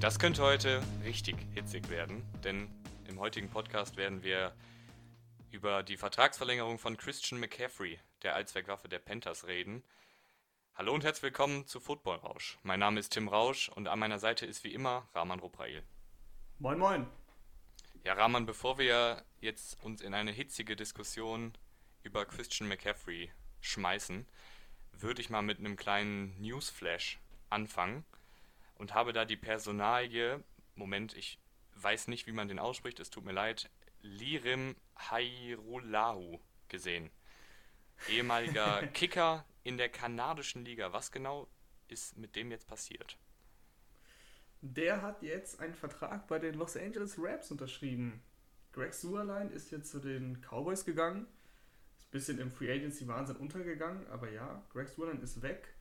Das könnte heute richtig hitzig werden, denn im heutigen Podcast werden wir über die Vertragsverlängerung von Christian McCaffrey, der Allzweckwaffe der Panthers, reden. Hallo und herzlich willkommen zu Football Rausch. Mein Name ist Tim Rausch und an meiner Seite ist wie immer Rahman Ruprail. Moin, moin. Ja, Rahman, bevor wir jetzt uns in eine hitzige Diskussion über Christian McCaffrey schmeißen, würde ich mal mit einem kleinen Newsflash anfangen und habe da die Personalie, Moment, ich weiß nicht, wie man den ausspricht, es tut mir leid, Lirim Hairulahu gesehen. Ehemaliger Kicker in der kanadischen Liga. Was genau ist mit dem jetzt passiert? Der hat jetzt einen Vertrag bei den Los Angeles Rams unterschrieben. Greg Suerlein ist jetzt zu den Cowboys gegangen. Ist ein bisschen im Free Agency Wahnsinn untergegangen, aber ja, Greg Suerlein ist weg.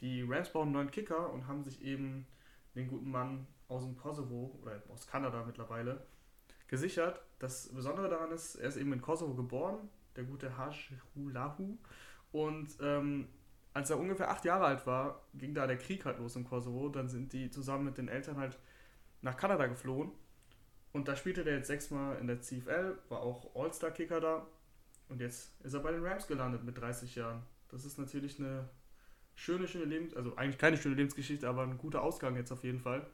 Die Rams bauen einen neuen Kicker und haben sich eben den guten Mann aus dem Kosovo oder aus Kanada mittlerweile gesichert. Das Besondere daran ist, er ist eben in Kosovo geboren, der gute Hashrulahu. Und ähm, als er ungefähr acht Jahre alt war, ging da der Krieg halt los im Kosovo. Dann sind die zusammen mit den Eltern halt nach Kanada geflohen. Und da spielte der jetzt sechsmal in der CFL, war auch All-Star-Kicker da. Und jetzt ist er bei den Rams gelandet mit 30 Jahren. Das ist natürlich eine schöne, schöne Lebens... Also eigentlich keine schöne Lebensgeschichte, aber ein guter Ausgang jetzt auf jeden Fall.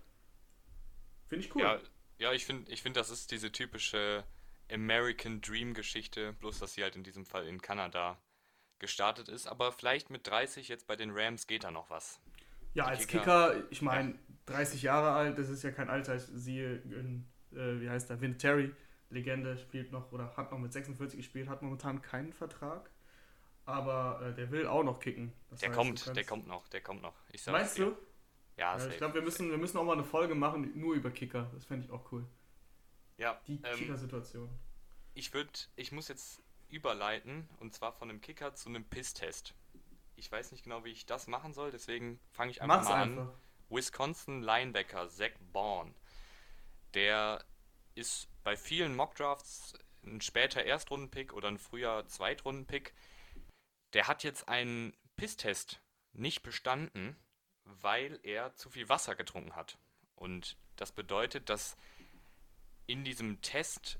Finde ich cool. Ja, ja ich finde, ich find, das ist diese typische American Dream-Geschichte, bloß dass sie halt in diesem Fall in Kanada gestartet ist. Aber vielleicht mit 30 jetzt bei den Rams geht da noch was. Ja, Die als Kicker, Kicker ich meine, ja. 30 Jahre alt, das ist ja kein Alter. Ich siehe, äh, wie heißt der, Vinatieri, Legende, spielt noch oder hat noch mit 46 gespielt, hat momentan keinen Vertrag. Aber äh, der will auch noch kicken. Das der heißt, kommt, der kommt noch, der kommt noch. Meinst du? Ja, ja ich glaube, wir müssen, wir müssen auch mal eine Folge machen, nur über Kicker. Das fände ich auch cool. Ja. Die ähm, Kicker-Situation. Ich würde, ich muss jetzt überleiten und zwar von einem Kicker zu einem Piss-Test. Ich weiß nicht genau, wie ich das machen soll, deswegen fange ich einfach Mach's mal einfach. an. Wisconsin Linebacker Zach Bourne. Der ist bei vielen Mockdrafts ein später Erstrundenpick oder ein früher Zweitrundenpick. Der hat jetzt einen Pisstest nicht bestanden, weil er zu viel Wasser getrunken hat. Und das bedeutet, dass in diesem Test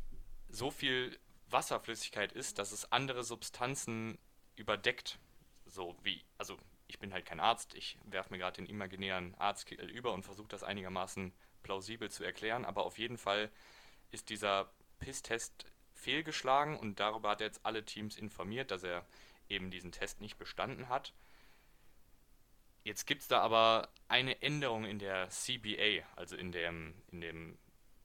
so viel Wasserflüssigkeit ist, dass es andere Substanzen überdeckt. So wie, also ich bin halt kein Arzt, ich werfe mir gerade den imaginären Arztkittel über und versuche das einigermaßen plausibel zu erklären, aber auf jeden Fall ist dieser Pisstest fehlgeschlagen und darüber hat er jetzt alle Teams informiert, dass er eben diesen Test nicht bestanden hat. Jetzt gibt es da aber eine Änderung in der CBA, also in dem, in dem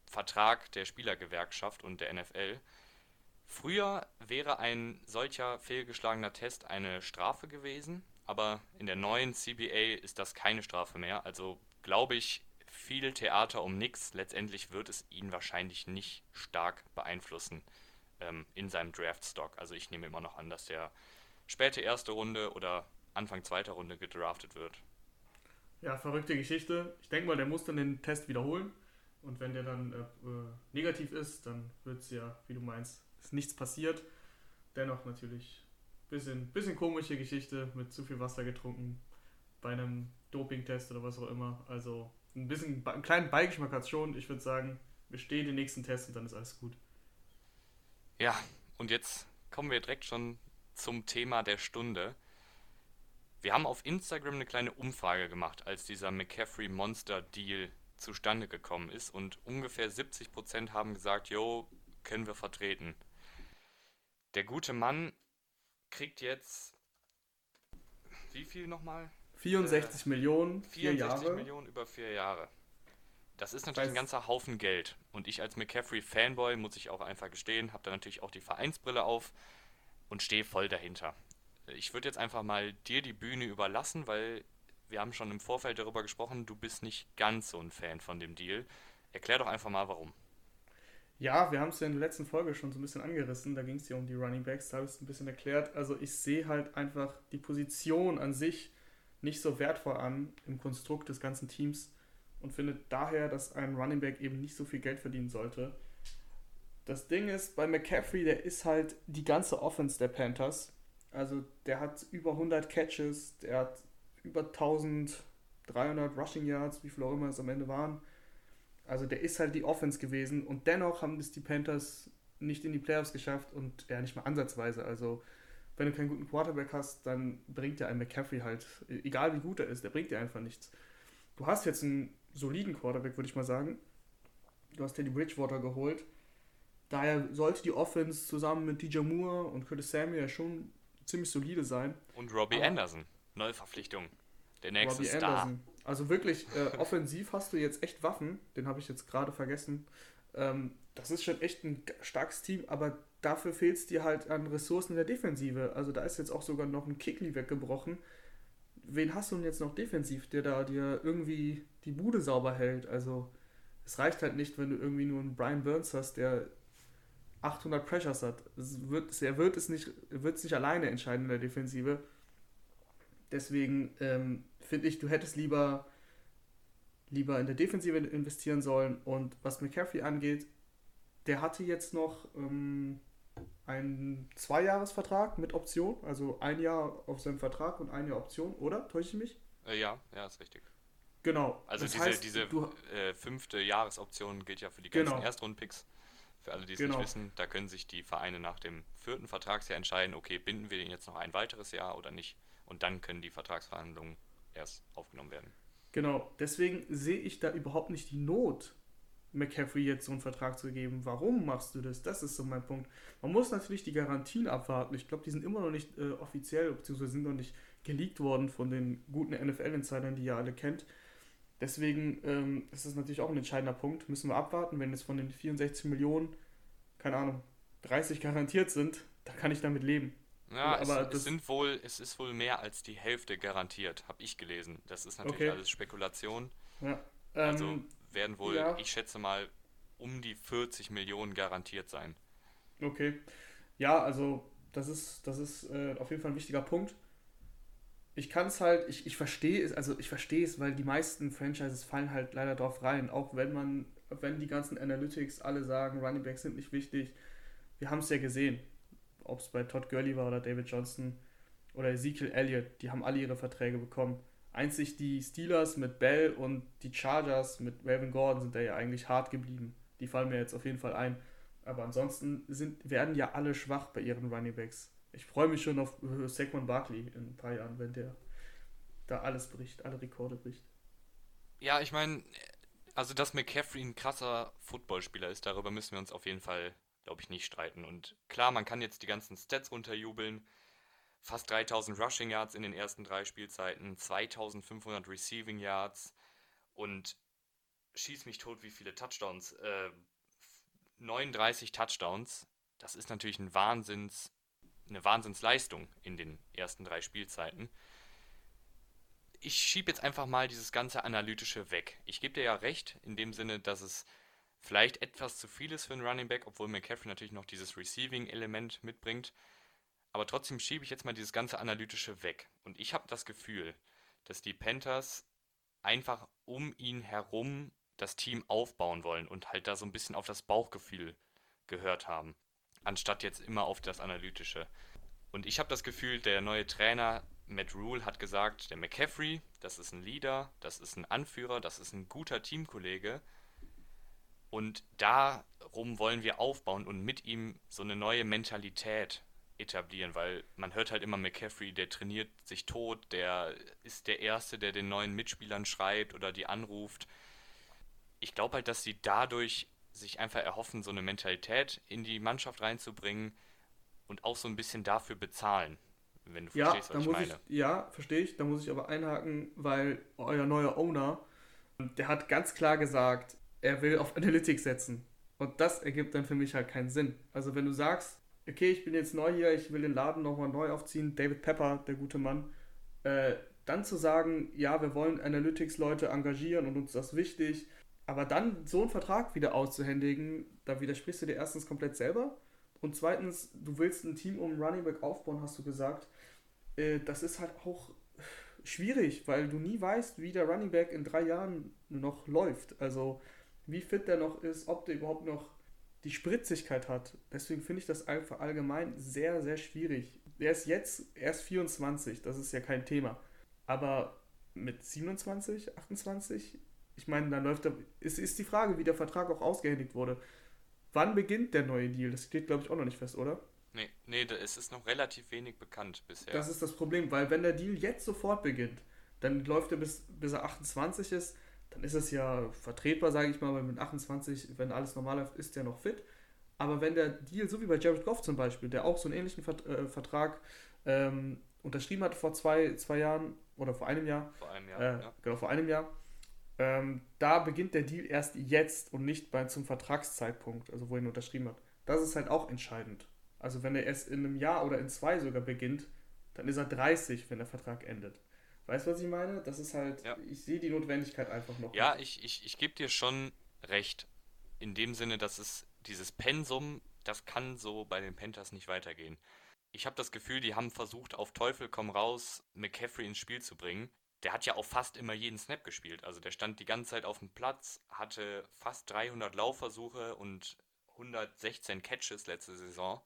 Vertrag der Spielergewerkschaft und der NFL. Früher wäre ein solcher fehlgeschlagener Test eine Strafe gewesen, aber in der neuen CBA ist das keine Strafe mehr. Also glaube ich, viel Theater um nichts. Letztendlich wird es ihn wahrscheinlich nicht stark beeinflussen ähm, in seinem Draftstock. Also ich nehme immer noch an, dass der späte erste Runde oder Anfang zweiter Runde gedraftet wird. Ja, verrückte Geschichte. Ich denke mal, der muss dann den Test wiederholen. Und wenn der dann äh, äh negativ ist, dann wird es ja, wie du meinst, ist nichts passiert. Dennoch natürlich ein bisschen, bisschen komische Geschichte mit zu viel Wasser getrunken bei einem Dopingtest oder was auch immer. Also ein bisschen einen kleinen Beigeschmack hat es schon. Ich würde sagen, wir stehen den nächsten Test und dann ist alles gut. Ja, und jetzt kommen wir direkt schon zum Thema der Stunde. Wir haben auf Instagram eine kleine Umfrage gemacht, als dieser McCaffrey Monster Deal zustande gekommen ist und ungefähr 70% haben gesagt, jo, können wir vertreten. Der gute Mann kriegt jetzt wie viel nochmal? 64 äh, Millionen, 64 Jahre. Millionen über vier Jahre. Das ist natürlich Weiß. ein ganzer Haufen Geld. Und ich als McCaffrey-Fanboy, muss ich auch einfach gestehen, habe da natürlich auch die Vereinsbrille auf und stehe voll dahinter. Ich würde jetzt einfach mal dir die Bühne überlassen, weil wir haben schon im Vorfeld darüber gesprochen, du bist nicht ganz so ein Fan von dem Deal. Erklär doch einfach mal warum. Ja, wir haben es ja in der letzten Folge schon so ein bisschen angerissen. Da ging es ja um die Running Backs, da habe ich es ein bisschen erklärt. Also ich sehe halt einfach die Position an sich nicht so wertvoll an im Konstrukt des ganzen Teams und finde daher, dass ein Running Back eben nicht so viel Geld verdienen sollte. Das Ding ist, bei McCaffrey, der ist halt die ganze Offense der Panthers. Also der hat über 100 Catches, der hat über 1300 Rushing Yards, wie viel auch immer es am Ende waren. Also der ist halt die Offense gewesen und dennoch haben es die Panthers nicht in die Playoffs geschafft und ja, nicht mal ansatzweise. Also wenn du keinen guten Quarterback hast, dann bringt dir ein McCaffrey halt, egal wie gut er ist, der bringt dir einfach nichts. Du hast jetzt einen soliden Quarterback, würde ich mal sagen. Du hast Teddy Bridgewater geholt. Daher sollte die Offense zusammen mit DJ Moore und Curtis Samuel ja schon ziemlich solide sein. Und Robbie Aber Anderson, neue Verpflichtung. Der nächste Robbie Star. Anderson. Also wirklich, äh, offensiv hast du jetzt echt Waffen. Den habe ich jetzt gerade vergessen. Ähm, das ist schon echt ein starkes Team, aber dafür fehlt es dir halt an Ressourcen in der Defensive. Also da ist jetzt auch sogar noch ein Kickly weggebrochen. Wen hast du denn jetzt noch defensiv, der da dir irgendwie die Bude sauber hält? Also es reicht halt nicht, wenn du irgendwie nur einen Brian Burns hast, der 800 Pressures hat. Es wird, er wird es nicht, wird es nicht alleine entscheiden in der Defensive. Deswegen ähm, finde ich, du hättest lieber, lieber in der Defensive investieren sollen. Und was McCaffrey angeht, der hatte jetzt noch ähm, einen Zweijahresvertrag mit Option, also ein Jahr auf seinem Vertrag und eine Option, oder? Täusche ich mich? Äh, ja, ja, ist richtig. Genau. Also das diese, heißt, diese du, äh, fünfte Jahresoption gilt ja für die ganzen genau. Erstrundenpicks. Für alle, die es genau. nicht wissen, da können sich die Vereine nach dem vierten Vertragsjahr entscheiden, okay, binden wir den jetzt noch ein weiteres Jahr oder nicht. Und dann können die Vertragsverhandlungen erst aufgenommen werden. Genau, deswegen sehe ich da überhaupt nicht die Not, McCaffrey jetzt so einen Vertrag zu geben. Warum machst du das? Das ist so mein Punkt. Man muss natürlich die Garantien abwarten. Ich glaube, die sind immer noch nicht äh, offiziell, beziehungsweise sind noch nicht geleakt worden von den guten NFL-Insidern, die ihr alle kennt. Deswegen ähm, ist das natürlich auch ein entscheidender Punkt. Müssen wir abwarten, wenn es von den 64 Millionen, keine Ahnung, 30 garantiert sind, dann kann ich damit leben. Ja, aber es, es, sind wohl, es ist wohl mehr als die Hälfte garantiert, habe ich gelesen. Das ist natürlich okay. alles Spekulation. Ja. Also ähm, werden wohl, ja. ich schätze mal, um die 40 Millionen garantiert sein. Okay. Ja, also das ist, das ist äh, auf jeden Fall ein wichtiger Punkt. Ich kann es halt, ich, ich verstehe es, also ich verstehe es, weil die meisten Franchises fallen halt leider drauf rein, auch wenn man, wenn die ganzen Analytics alle sagen, Running Backs sind nicht wichtig. Wir haben es ja gesehen, ob es bei Todd Gurley war oder David Johnson oder Ezekiel Elliott, die haben alle ihre Verträge bekommen. Einzig die Steelers mit Bell und die Chargers mit Melvin Gordon sind da ja eigentlich hart geblieben. Die fallen mir jetzt auf jeden Fall ein. Aber ansonsten sind, werden ja alle schwach bei ihren Running Backs. Ich freue mich schon auf äh, Saquon Barkley in ein paar Jahren, wenn der da alles bricht, alle Rekorde bricht. Ja, ich meine, also dass McCaffrey ein krasser Footballspieler ist, darüber müssen wir uns auf jeden Fall, glaube ich, nicht streiten. Und klar, man kann jetzt die ganzen Stats runterjubeln fast 3000 Rushing Yards in den ersten drei Spielzeiten, 2500 Receiving Yards und schieß mich tot, wie viele Touchdowns. Äh, 39 Touchdowns. Das ist natürlich ein Wahnsinns, eine Wahnsinnsleistung in den ersten drei Spielzeiten. Ich schiebe jetzt einfach mal dieses ganze Analytische weg. Ich gebe dir ja recht, in dem Sinne, dass es vielleicht etwas zu viel ist für einen Running Back, obwohl McCaffrey natürlich noch dieses Receiving-Element mitbringt. Aber trotzdem schiebe ich jetzt mal dieses ganze Analytische weg. Und ich habe das Gefühl, dass die Panthers einfach um ihn herum das Team aufbauen wollen und halt da so ein bisschen auf das Bauchgefühl gehört haben, anstatt jetzt immer auf das Analytische. Und ich habe das Gefühl, der neue Trainer Matt Rule hat gesagt, der McCaffrey, das ist ein Leader, das ist ein Anführer, das ist ein guter Teamkollege. Und darum wollen wir aufbauen und mit ihm so eine neue Mentalität etablieren, weil man hört halt immer McCaffrey, der trainiert sich tot, der ist der Erste, der den neuen Mitspielern schreibt oder die anruft. Ich glaube halt, dass sie dadurch sich einfach erhoffen, so eine Mentalität in die Mannschaft reinzubringen und auch so ein bisschen dafür bezahlen, wenn du ja, verstehst, was ich meine. Ich, ja, verstehe ich. Da muss ich aber einhaken, weil euer neuer Owner, der hat ganz klar gesagt, er will auf Analytics setzen. Und das ergibt dann für mich halt keinen Sinn. Also wenn du sagst, okay, ich bin jetzt neu hier, ich will den Laden nochmal neu aufziehen, David Pepper, der gute Mann, äh, dann zu sagen, ja, wir wollen Analytics-Leute engagieren und uns das wichtig, aber dann so einen Vertrag wieder auszuhändigen, da widersprichst du dir erstens komplett selber und zweitens, du willst ein Team um Running Back aufbauen, hast du gesagt. Äh, das ist halt auch schwierig, weil du nie weißt, wie der Running Back in drei Jahren noch läuft. Also wie fit der noch ist, ob der überhaupt noch die Spritzigkeit hat. Deswegen finde ich das einfach allgemein sehr, sehr schwierig. Er ist jetzt erst 24, das ist ja kein Thema. Aber mit 27, 28, ich meine, dann läuft er. Es ist die Frage, wie der Vertrag auch ausgehändigt wurde. Wann beginnt der neue Deal? Das steht, glaube ich, auch noch nicht fest, oder? Nee, nee, es ist noch relativ wenig bekannt bisher. Das ist das Problem, weil wenn der Deal jetzt sofort beginnt, dann läuft er bis, bis er 28 ist, dann ist es ja vertretbar, sage ich mal, weil mit 28, wenn alles normal läuft, ist der noch fit. Aber wenn der Deal, so wie bei Jared Goff zum Beispiel, der auch so einen ähnlichen Vert äh, Vertrag ähm, unterschrieben hat vor zwei, zwei Jahren oder vor einem Jahr. Vor einem Jahr, äh, ja. Genau, vor einem Jahr. Ähm, da beginnt der Deal erst jetzt und nicht bei, zum Vertragszeitpunkt, also wo er ihn unterschrieben hat. Das ist halt auch entscheidend. Also wenn er erst in einem Jahr oder in zwei sogar beginnt, dann ist er 30, wenn der Vertrag endet. Weißt du, was ich meine? Das ist halt, ja. ich sehe die Notwendigkeit einfach noch. Ja, nicht. ich, ich, ich gebe dir schon recht. In dem Sinne, dass es dieses Pensum, das kann so bei den Panthers nicht weitergehen. Ich habe das Gefühl, die haben versucht, auf Teufel komm raus, McCaffrey ins Spiel zu bringen. Der hat ja auch fast immer jeden Snap gespielt. Also der stand die ganze Zeit auf dem Platz, hatte fast 300 Laufversuche und 116 Catches letzte Saison.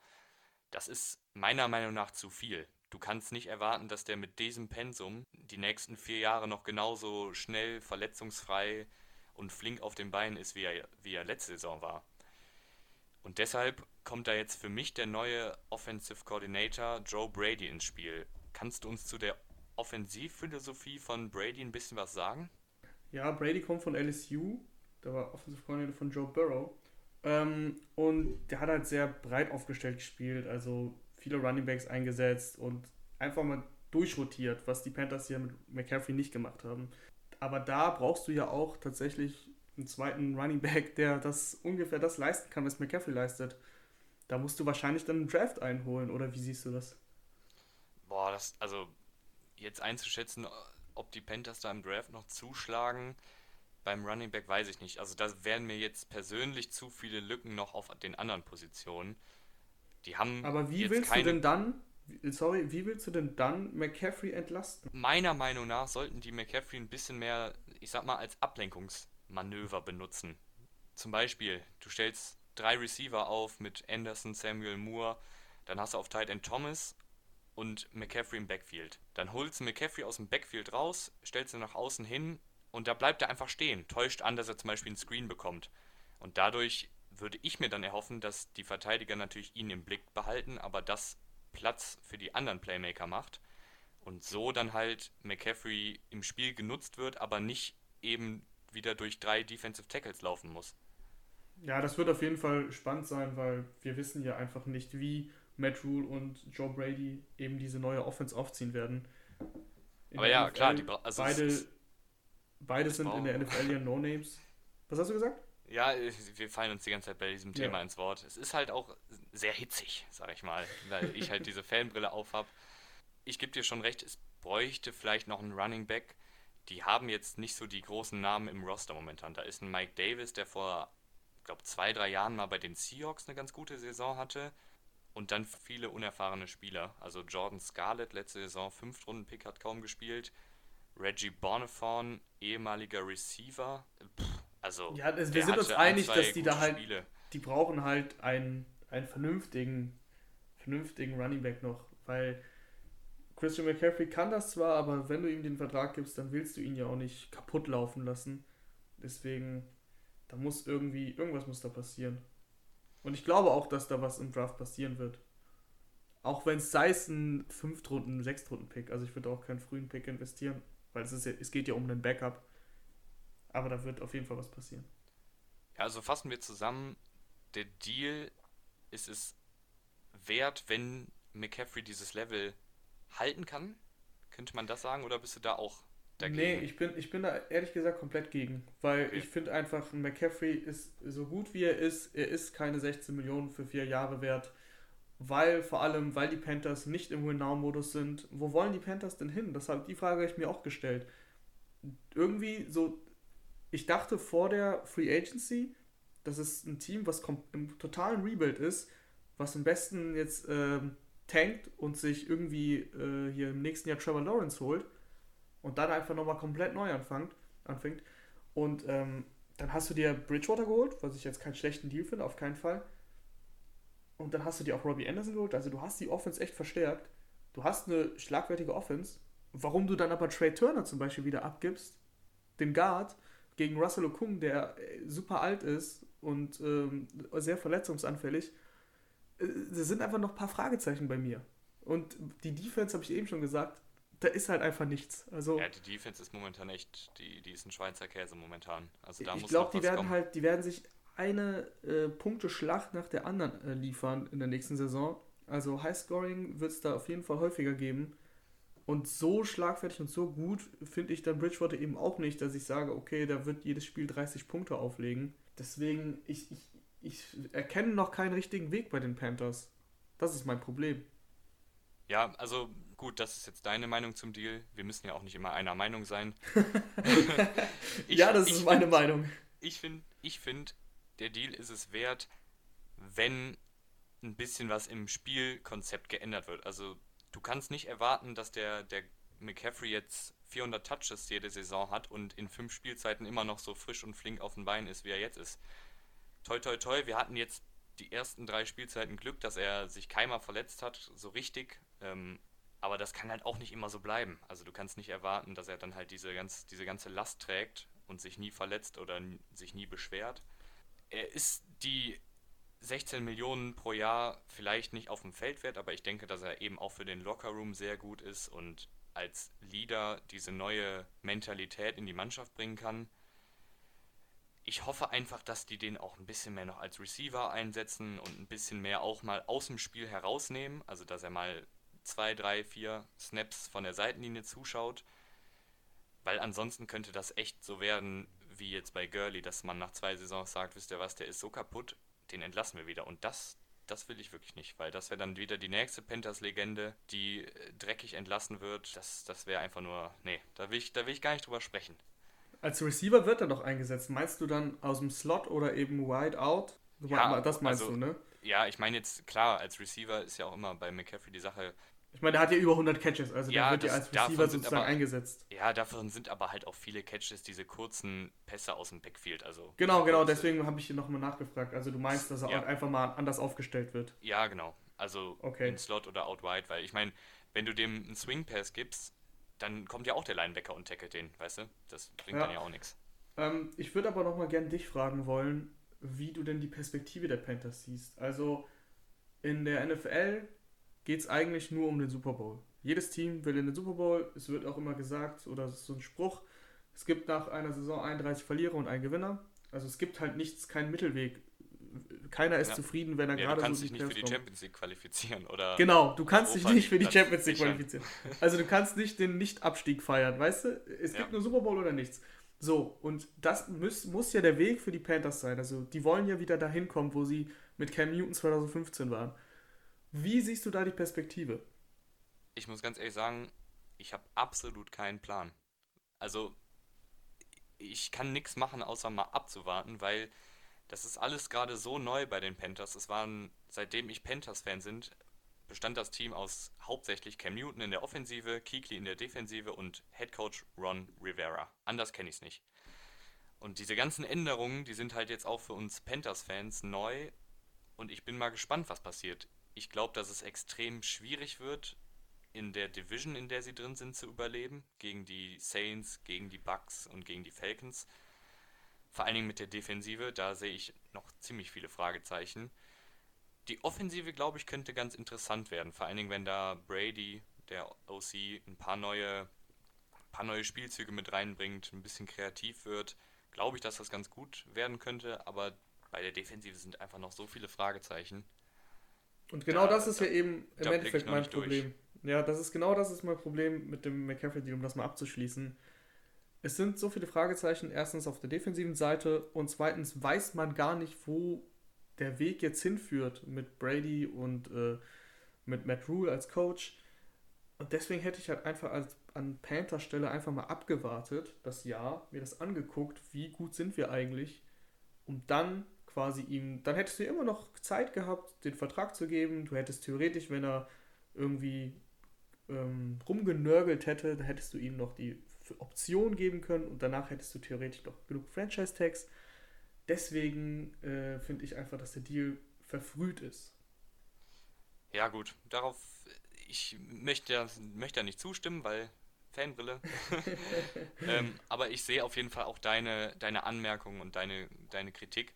Das ist meiner Meinung nach zu viel. Du kannst nicht erwarten, dass der mit diesem Pensum die nächsten vier Jahre noch genauso schnell, verletzungsfrei und flink auf den Beinen ist, wie er, wie er letzte Saison war. Und deshalb kommt da jetzt für mich der neue Offensive Coordinator Joe Brady ins Spiel. Kannst du uns zu der Offensivphilosophie von Brady ein bisschen was sagen? Ja, Brady kommt von LSU, der war Offensive Coordinator von Joe Burrow. Ähm, und der hat halt sehr breit aufgestellt gespielt, also viele Running Backs eingesetzt und einfach mal durchrotiert, was die Panthers hier mit McCaffrey nicht gemacht haben. Aber da brauchst du ja auch tatsächlich einen zweiten Running Back, der das ungefähr das leisten kann, was McCaffrey leistet. Da musst du wahrscheinlich dann einen Draft einholen, oder wie siehst du das? Boah, das, also jetzt einzuschätzen, ob die Panthers da im Draft noch zuschlagen, beim Running Back weiß ich nicht. Also da wären mir jetzt persönlich zu viele Lücken noch auf den anderen Positionen. Die haben Aber wie willst keine... du denn dann, sorry, wie willst du denn dann McCaffrey entlasten? Meiner Meinung nach sollten die McCaffrey ein bisschen mehr, ich sag mal, als Ablenkungsmanöver benutzen. Zum Beispiel, du stellst drei Receiver auf mit Anderson, Samuel Moore, dann hast du auf Tight End Thomas und McCaffrey im Backfield. Dann holst du McCaffrey aus dem Backfield raus, stellst ihn nach außen hin und da bleibt er einfach stehen, täuscht an, dass er zum Beispiel einen Screen bekommt. Und dadurch würde ich mir dann erhoffen, dass die Verteidiger natürlich ihn im Blick behalten, aber das Platz für die anderen Playmaker macht. Und so dann halt McCaffrey im Spiel genutzt wird, aber nicht eben wieder durch drei Defensive Tackles laufen muss. Ja, das wird auf jeden Fall spannend sein, weil wir wissen ja einfach nicht, wie Matt Rule und Joe Brady eben diese neue Offense aufziehen werden. In aber ja, NFL, klar, die, also beide Beide sind in der NFL ja No-Names. Was hast du gesagt? Ja, wir fallen uns die ganze Zeit bei diesem Thema ja. ins Wort. Es ist halt auch sehr hitzig, sag ich mal, weil ich halt diese Fanbrille aufhab. Ich gebe dir schon recht, es bräuchte vielleicht noch einen Running Back. Die haben jetzt nicht so die großen Namen im Roster momentan. Da ist ein Mike Davis, der vor, ich glaube, zwei, drei Jahren mal bei den Seahawks eine ganz gute Saison hatte. Und dann viele unerfahrene Spieler. Also Jordan Scarlett, letzte Saison, Fünftrunden-Pick, hat kaum gespielt. Reggie Bonifon, ehemaliger Receiver. Pff, also, ja, also wir sind uns einig, dass die da halt, Spiele. die brauchen halt einen, einen vernünftigen, vernünftigen Running Back noch, weil Christian McCaffrey kann das zwar, aber wenn du ihm den Vertrag gibst, dann willst du ihn ja auch nicht kaputt laufen lassen. Deswegen, da muss irgendwie, irgendwas muss da passieren. Und ich glaube auch, dass da was im Draft passieren wird. Auch wenn es sei es ein 5-Runden-, 6-Runden-Pick. Also ich würde auch keinen frühen Pick investieren. Weil es, ist ja, es geht ja um einen Backup. Aber da wird auf jeden Fall was passieren. Ja, also fassen wir zusammen, der Deal ist es wert, wenn McCaffrey dieses Level halten kann? Könnte man das sagen oder bist du da auch dagegen? Nee, ich bin, ich bin da ehrlich gesagt komplett gegen. Weil okay. ich finde einfach, McCaffrey ist so gut wie er ist, er ist keine 16 Millionen für vier Jahre wert weil vor allem, weil die Panthers nicht im Win-Now-Modus sind. Wo wollen die Panthers denn hin? Das die Frage habe ich mir auch gestellt. Irgendwie so, ich dachte vor der Free Agency, das ist ein Team, was im totalen Rebuild ist, was am besten jetzt ähm, tankt und sich irgendwie äh, hier im nächsten Jahr Trevor Lawrence holt und dann einfach nochmal komplett neu anfängt. anfängt. Und ähm, dann hast du dir Bridgewater geholt, was ich jetzt keinen schlechten Deal finde, auf keinen Fall. Und dann hast du dir auch Robbie Anderson geholt. Also du hast die Offense echt verstärkt. Du hast eine schlagwertige Offense. Warum du dann aber Trey Turner zum Beispiel wieder abgibst, den Guard, gegen Russell Okung, der äh, super alt ist und ähm, sehr verletzungsanfällig, äh, sind einfach noch ein paar Fragezeichen bei mir. Und die Defense, habe ich eben schon gesagt, da ist halt einfach nichts. Also, ja, die Defense ist momentan echt, die, die ist ein Schweizer Käse momentan. Also da ich glaube, die werden kommen. halt, die werden sich eine äh, Punkteschlacht nach der anderen äh, liefern in der nächsten Saison. Also Highscoring wird es da auf jeden Fall häufiger geben. Und so schlagfertig und so gut finde ich dann Bridgewater eben auch nicht, dass ich sage, okay, da wird jedes Spiel 30 Punkte auflegen. Deswegen, ich, ich, ich erkenne noch keinen richtigen Weg bei den Panthers. Das ist mein Problem. Ja, also gut, das ist jetzt deine Meinung zum Deal. Wir müssen ja auch nicht immer einer Meinung sein. ich, ja, das ist meine find, Meinung. Ich finde, ich find, der Deal ist es wert, wenn ein bisschen was im Spielkonzept geändert wird. Also du kannst nicht erwarten, dass der, der McCaffrey jetzt 400 Touches jede Saison hat und in fünf Spielzeiten immer noch so frisch und flink auf den Beinen ist, wie er jetzt ist. Toi, toi, toi, wir hatten jetzt die ersten drei Spielzeiten Glück, dass er sich keinmal verletzt hat, so richtig. Ähm, aber das kann halt auch nicht immer so bleiben. Also du kannst nicht erwarten, dass er dann halt diese, ganz, diese ganze Last trägt und sich nie verletzt oder sich nie beschwert. Er ist die 16 Millionen pro Jahr vielleicht nicht auf dem Feld wert, aber ich denke, dass er eben auch für den Lockerroom sehr gut ist und als Leader diese neue Mentalität in die Mannschaft bringen kann. Ich hoffe einfach, dass die den auch ein bisschen mehr noch als Receiver einsetzen und ein bisschen mehr auch mal aus dem Spiel herausnehmen. Also, dass er mal zwei, drei, vier Snaps von der Seitenlinie zuschaut. Weil ansonsten könnte das echt so werden, wie jetzt bei Gurley, dass man nach zwei Saisons sagt, wisst ihr was, der ist so kaputt, den entlassen wir wieder. Und das, das will ich wirklich nicht, weil das wäre dann wieder die nächste Panthers-Legende, die äh, dreckig entlassen wird. Das, das wäre einfach nur, nee, da will, ich, da will ich gar nicht drüber sprechen. Als Receiver wird er doch eingesetzt. Meinst du dann aus dem Slot oder eben wide out? Ja, das meinst also, du, ne? Ja, ich meine jetzt, klar, als Receiver ist ja auch immer bei McCaffrey die Sache, ich meine, der hat ja über 100 Catches, also ja, der wird ja als Receiver sozusagen aber, eingesetzt. Ja, davon sind aber halt auch viele Catches diese kurzen Pässe aus dem Backfield. Also genau, genau, deswegen habe ich hier nochmal nachgefragt. Also du meinst, dass er ja. einfach mal anders aufgestellt wird? Ja, genau. Also okay. in Slot oder Out Wide, weil ich meine, wenn du dem einen Swing Pass gibst, dann kommt ja auch der Linebacker und tackelt den, weißt du? Das bringt ja. dann ja auch nichts. Ähm, ich würde aber nochmal gerne dich fragen wollen, wie du denn die Perspektive der Panthers siehst. Also in der NFL geht es eigentlich nur um den Super Bowl. Jedes Team will in den Super Bowl. Es wird auch immer gesagt, oder es ist so ein Spruch, es gibt nach einer Saison 31 Verlierer und einen Gewinner. Also es gibt halt nichts, keinen Mittelweg. Keiner ist ja. zufrieden, wenn er ja, gerade so. Du kannst dich nicht für die Champions League qualifizieren, oder? Genau, du kannst dich nicht für die Champions League qualifizieren. Also du kannst nicht den Nicht-Abstieg feiern, weißt du? Es ja. gibt nur Super Bowl oder nichts. So, und das muss, muss ja der Weg für die Panthers sein. Also die wollen ja wieder dahin kommen, wo sie mit Cam Newton 2015 waren. Wie siehst du da die Perspektive? Ich muss ganz ehrlich sagen, ich habe absolut keinen Plan. Also, ich kann nichts machen, außer mal abzuwarten, weil das ist alles gerade so neu bei den Panthers. Es waren, seitdem ich Panthers-Fan sind, bestand das Team aus hauptsächlich Cam Newton in der Offensive, Keekly in der Defensive und Head Coach Ron Rivera. Anders kenne ich es nicht. Und diese ganzen Änderungen, die sind halt jetzt auch für uns Panthers-Fans neu. Und ich bin mal gespannt, was passiert ich glaube, dass es extrem schwierig wird, in der Division, in der sie drin sind, zu überleben. Gegen die Saints, gegen die Bucks und gegen die Falcons. Vor allen Dingen mit der Defensive, da sehe ich noch ziemlich viele Fragezeichen. Die Offensive, glaube ich, könnte ganz interessant werden. Vor allen Dingen, wenn da Brady, der OC, ein paar neue, paar neue Spielzüge mit reinbringt, ein bisschen kreativ wird, glaube ich, dass das ganz gut werden könnte. Aber bei der Defensive sind einfach noch so viele Fragezeichen. Und genau da, das ist da, ja eben im Endeffekt mein Problem. Durch. Ja, das ist genau das ist mein Problem mit dem McCaffrey-Deal, um das mal abzuschließen. Es sind so viele Fragezeichen, erstens auf der defensiven Seite und zweitens weiß man gar nicht, wo der Weg jetzt hinführt mit Brady und äh, mit Matt Rule als Coach. Und deswegen hätte ich halt einfach als, an Panther Stelle einfach mal abgewartet, das Jahr, mir das angeguckt, wie gut sind wir eigentlich, um dann quasi ihm, dann hättest du immer noch Zeit gehabt, den Vertrag zu geben. Du hättest theoretisch, wenn er irgendwie ähm, rumgenörgelt hätte, dann hättest du ihm noch die Option geben können und danach hättest du theoretisch noch genug Franchise-Tags. Deswegen äh, finde ich einfach, dass der Deal verfrüht ist. Ja, gut, darauf, ich möchte, möchte ja nicht zustimmen, weil Fanbrille. ähm, aber ich sehe auf jeden Fall auch deine, deine Anmerkungen und deine, deine Kritik.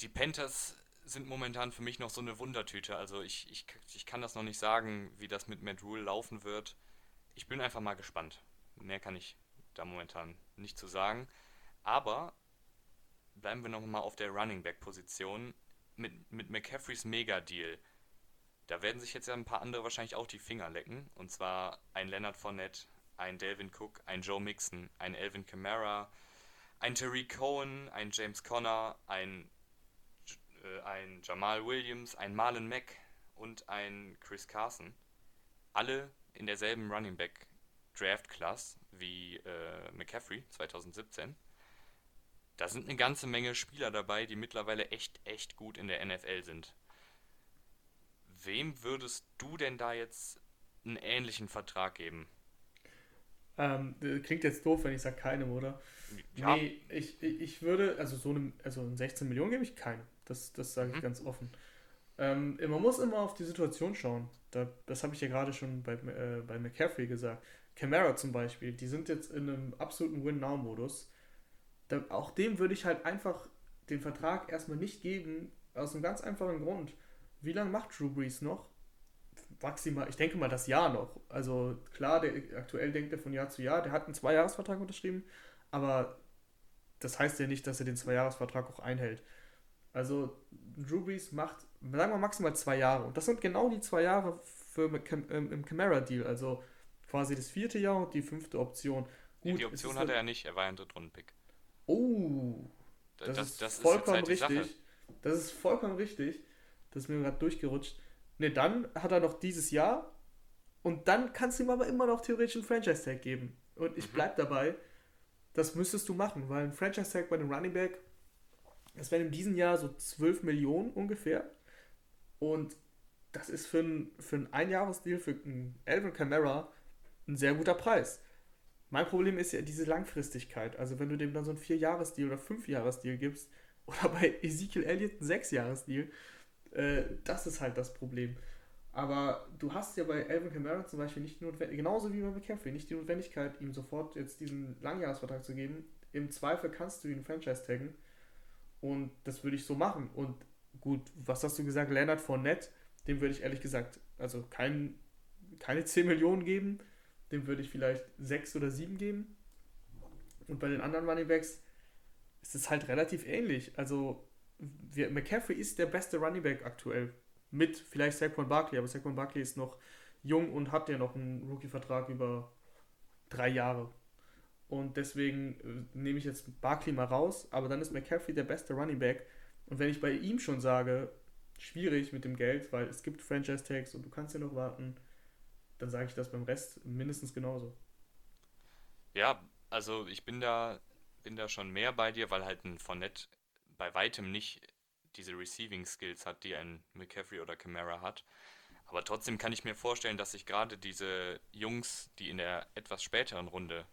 Die Panthers sind momentan für mich noch so eine Wundertüte. Also ich, ich, ich kann das noch nicht sagen, wie das mit Matt Rule laufen wird. Ich bin einfach mal gespannt. Mehr kann ich da momentan nicht zu sagen. Aber bleiben wir nochmal auf der Running Back Position mit, mit McCaffreys Mega-Deal. Da werden sich jetzt ja ein paar andere wahrscheinlich auch die Finger lecken. Und zwar ein Leonard Fournette, ein Delvin Cook, ein Joe Mixon, ein Elvin Kamara, ein Terry Cohen, ein James Conner, ein, äh, ein Jamal Williams, ein Marlon Mack und ein Chris Carson. Alle in derselben Running Back Draft Class wie äh, McCaffrey 2017. Da sind eine ganze Menge Spieler dabei, die mittlerweile echt, echt gut in der NFL sind. Wem würdest du denn da jetzt einen ähnlichen Vertrag geben? Ähm, klingt jetzt doof, wenn ich sage keinem, oder? Ja. Nee, ich, ich würde, also so eine, also 16 Millionen gebe ich keinem. Das, das sage ich mhm. ganz offen. Ähm, man muss immer auf die Situation schauen. Da, das habe ich ja gerade schon bei, äh, bei McCaffrey gesagt. Camara zum Beispiel, die sind jetzt in einem absoluten Win-Now-Modus. Auch dem würde ich halt einfach den Vertrag erstmal nicht geben, aus einem ganz einfachen Grund. Wie lange macht Drew Brees noch? Maximal, ich denke mal das Jahr noch. Also klar, der, aktuell denkt er von Jahr zu Jahr. Der hat einen Zweijahresvertrag unterschrieben, aber das heißt ja nicht, dass er den Zweijahresvertrag auch einhält. Also Drew Brees macht, sagen wir maximal zwei Jahre. Und das sind genau die zwei Jahre für ähm, im Camara-Deal. Also quasi das vierte Jahr und die fünfte Option. Gut, die Option hatte er nicht, er war ein Drittrunden-Pick. Oh, das, das, ist das vollkommen ist halt richtig. Das ist vollkommen richtig. Das ist mir gerade durchgerutscht. Ne, dann hat er noch dieses Jahr und dann kannst du ihm aber immer noch theoretisch einen Franchise-Tag geben. Und ich mhm. bleib dabei, das müsstest du machen, weil ein Franchise-Tag bei einem Running Back, das wären in diesem Jahr so 12 Millionen ungefähr. Und das ist für einen für ein Einjahresdeal für einen Alvin Kamara ein sehr guter Preis. Mein Problem ist ja diese Langfristigkeit. Also wenn du dem dann so einen Vier-Jahres-Deal oder Fünf-Jahres-Deal gibst oder bei Ezekiel Elliott einen Sechs-Jahres-Deal, äh, das ist halt das Problem. Aber du hast ja bei Alvin Kamara zum Beispiel nicht die Notwendigkeit, genauso wie bei McCaffrey, nicht die Notwendigkeit, ihm sofort jetzt diesen Langjahresvertrag zu geben. Im Zweifel kannst du ihn Franchise taggen. Und das würde ich so machen. Und gut, was hast du gesagt? Leonard Fournette, dem würde ich ehrlich gesagt, also kein, keine 10 Millionen geben dem würde ich vielleicht sechs oder sieben geben. Und bei den anderen Running Backs ist es halt relativ ähnlich. Also wir, McCaffrey ist der beste Running Back aktuell. Mit vielleicht Saquon Barkley, aber Saquon Barkley ist noch jung und hat ja noch einen Rookie-Vertrag über drei Jahre. Und deswegen äh, nehme ich jetzt Barkley mal raus, aber dann ist McCaffrey der beste Running Back. Und wenn ich bei ihm schon sage, schwierig mit dem Geld, weil es gibt Franchise-Tags und du kannst ja noch warten, dann sage ich das beim Rest mindestens genauso. Ja, also ich bin da, bin da schon mehr bei dir, weil halt ein Fournette bei weitem nicht diese Receiving Skills hat, die ein McCaffrey oder Camara hat. Aber trotzdem kann ich mir vorstellen, dass sich gerade diese Jungs, die in der etwas späteren Runde,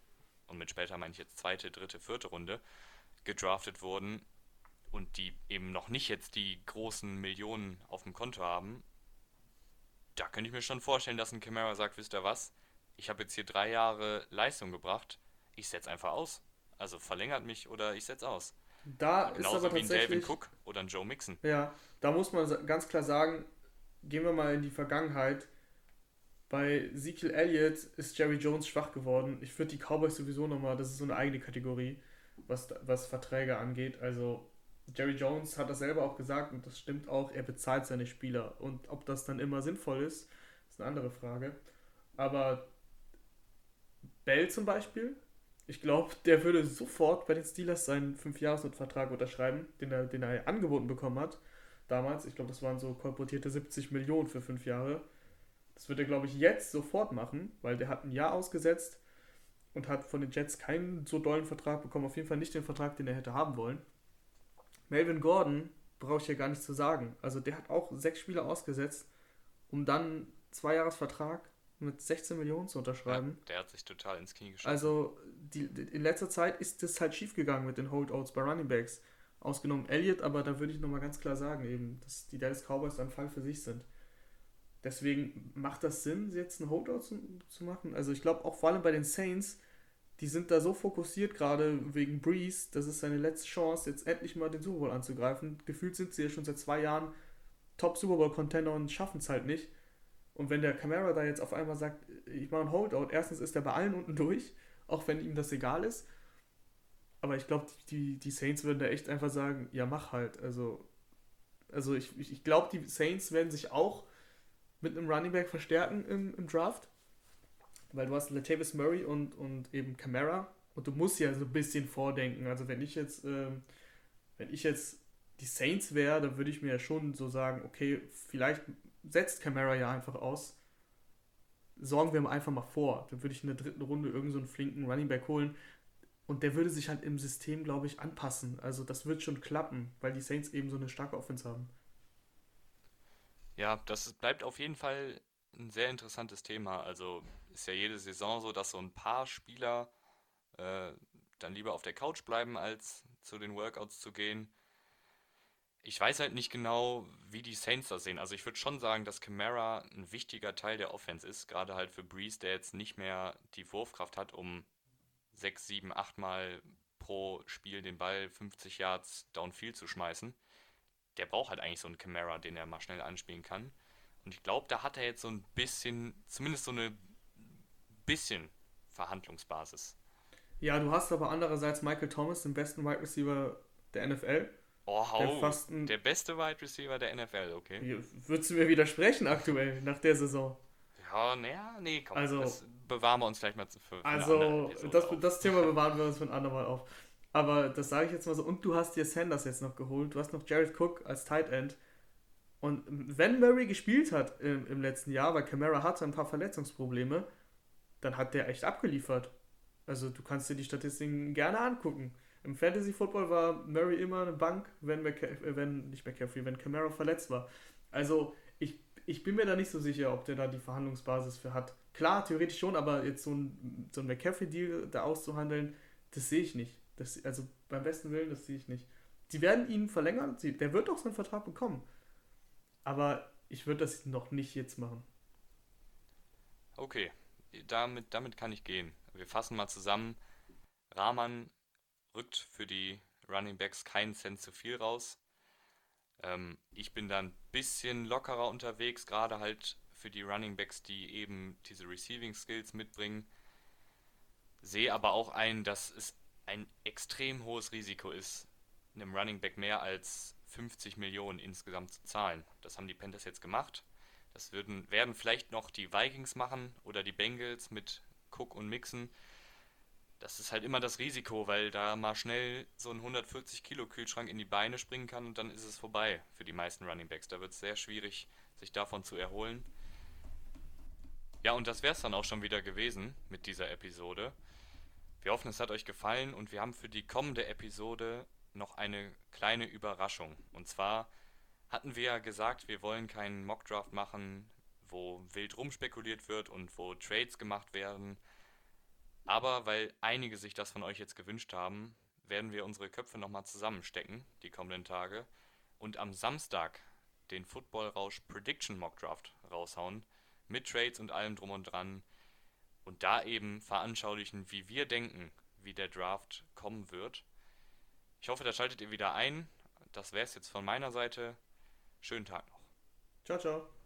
und mit später meine ich jetzt zweite, dritte, vierte Runde, gedraftet wurden und die eben noch nicht jetzt die großen Millionen auf dem Konto haben, da könnte ich mir schon vorstellen, dass ein Camara sagt, wisst ihr was, ich habe jetzt hier drei Jahre Leistung gebracht, ich setze einfach aus. Also verlängert mich oder ich setze aus. Da Genauso ist aber wie ein Dalvin Cook oder ein Joe Mixon. Ja, da muss man ganz klar sagen, gehen wir mal in die Vergangenheit. Bei Ezekiel Elliott ist Jerry Jones schwach geworden. Ich würde die Cowboys sowieso nochmal, das ist so eine eigene Kategorie, was, was Verträge angeht. Also Jerry Jones hat das selber auch gesagt und das stimmt auch, er bezahlt seine Spieler. Und ob das dann immer sinnvoll ist, ist eine andere Frage. Aber Bell zum Beispiel, ich glaube, der würde sofort bei den Steelers seinen 5-Jahres-Vertrag unterschreiben, den er, den er angeboten bekommen hat. Damals, ich glaube, das waren so kolportierte 70 Millionen für 5 Jahre. Das wird er, glaube ich, jetzt sofort machen, weil der hat ein Jahr ausgesetzt und hat von den Jets keinen so dollen Vertrag bekommen. Auf jeden Fall nicht den Vertrag, den er hätte haben wollen. Melvin Gordon brauche ich ja gar nicht zu sagen. Also der hat auch sechs Spiele ausgesetzt, um dann zwei Jahresvertrag mit 16 Millionen zu unterschreiben. Ja, der hat sich total ins Knie geschossen. Also die, in letzter Zeit ist das halt schiefgegangen mit den Holdouts bei Running Backs. Ausgenommen Elliott, aber da würde ich nochmal ganz klar sagen, eben, dass die Dallas Cowboys ein Fall für sich sind. Deswegen macht das Sinn, jetzt einen Holdout zu, zu machen. Also ich glaube auch vor allem bei den Saints, die sind da so fokussiert gerade wegen Breeze, das ist seine letzte Chance, jetzt endlich mal den Super Bowl anzugreifen. Gefühlt sind sie ja schon seit zwei Jahren Top Super Bowl Contender und schaffen es halt nicht. Und wenn der Camara da jetzt auf einmal sagt, ich mache einen Holdout, erstens ist er bei allen unten durch, auch wenn ihm das egal ist. Aber ich glaube, die, die Saints würden da echt einfach sagen, ja, mach halt. Also, also ich, ich glaube, die Saints werden sich auch mit einem Running Back verstärken im, im Draft. Weil du hast Latavius Murray und, und eben Camara und du musst ja so ein bisschen vordenken. Also wenn ich jetzt, ähm, wenn ich jetzt die Saints wäre, dann würde ich mir ja schon so sagen, okay, vielleicht setzt Camara ja einfach aus. Sorgen wir ihm einfach mal vor. Dann würde ich in der dritten Runde irgendeinen so flinken Running Back holen. Und der würde sich halt im System, glaube ich, anpassen. Also das wird schon klappen, weil die Saints eben so eine starke Offense haben. Ja, das bleibt auf jeden Fall ein sehr interessantes Thema. Also ist ja jede Saison so, dass so ein paar Spieler äh, dann lieber auf der Couch bleiben, als zu den Workouts zu gehen. Ich weiß halt nicht genau, wie die Saints das sehen. Also ich würde schon sagen, dass Camara ein wichtiger Teil der Offense ist, gerade halt für Breeze, der jetzt nicht mehr die Wurfkraft hat, um 6, 7, 8 Mal pro Spiel den Ball 50 Yards downfield zu schmeißen der braucht halt eigentlich so einen Camera, den er mal schnell anspielen kann. Und ich glaube, da hat er jetzt so ein bisschen, zumindest so eine bisschen Verhandlungsbasis. Ja, du hast aber andererseits Michael Thomas, den besten Wide Receiver der NFL. Oh, der, fast ein, der beste Wide Receiver der NFL, okay. Würdest du mir widersprechen aktuell, nach der Saison? Ja, naja, nee, komm, also, das bewahren wir uns gleich mal für, für Also, das, das Thema bewahren wir uns für ein andermal auf. Aber das sage ich jetzt mal so. Und du hast dir Sanders jetzt noch geholt. Du hast noch Jared Cook als Tight End. Und wenn Murray gespielt hat im, im letzten Jahr, weil Camara hatte ein paar Verletzungsprobleme, dann hat der echt abgeliefert. Also du kannst dir die Statistiken gerne angucken. Im Fantasy Football war Murray immer eine Bank, wenn, äh, wenn nicht McCaffrey, wenn Camara verletzt war. Also ich, ich bin mir da nicht so sicher, ob der da die Verhandlungsbasis für hat. Klar, theoretisch schon, aber jetzt so ein, so ein McCaffrey-Deal da auszuhandeln, das sehe ich nicht. Das, also beim besten Willen, das sehe ich nicht. Die werden ihn verlängern, der wird auch seinen Vertrag bekommen. Aber ich würde das noch nicht jetzt machen. Okay, damit, damit kann ich gehen. Wir fassen mal zusammen. Rahman rückt für die Running Backs keinen Cent zu viel raus. Ähm, ich bin da ein bisschen lockerer unterwegs, gerade halt für die Running Backs, die eben diese Receiving Skills mitbringen. Sehe aber auch ein, dass es ein extrem hohes Risiko ist, einem Running Back mehr als 50 Millionen insgesamt zu zahlen. Das haben die Panthers jetzt gemacht. Das würden, werden vielleicht noch die Vikings machen oder die Bengals mit Cook und Mixon. Das ist halt immer das Risiko, weil da mal schnell so ein 140 Kilo Kühlschrank in die Beine springen kann und dann ist es vorbei für die meisten Running Backs. Da wird es sehr schwierig, sich davon zu erholen. Ja, und das wäre es dann auch schon wieder gewesen mit dieser Episode. Wir hoffen, es hat euch gefallen und wir haben für die kommende Episode noch eine kleine Überraschung. Und zwar hatten wir ja gesagt, wir wollen keinen Mockdraft machen, wo wild rumspekuliert wird und wo Trades gemacht werden. Aber weil einige sich das von euch jetzt gewünscht haben, werden wir unsere Köpfe nochmal zusammenstecken, die kommenden Tage, und am Samstag den Football Rausch Prediction Mockdraft raushauen, mit Trades und allem drum und dran und da eben veranschaulichen, wie wir denken, wie der Draft kommen wird. Ich hoffe, da schaltet ihr wieder ein. Das wäre es jetzt von meiner Seite. Schönen Tag noch. Ciao, ciao.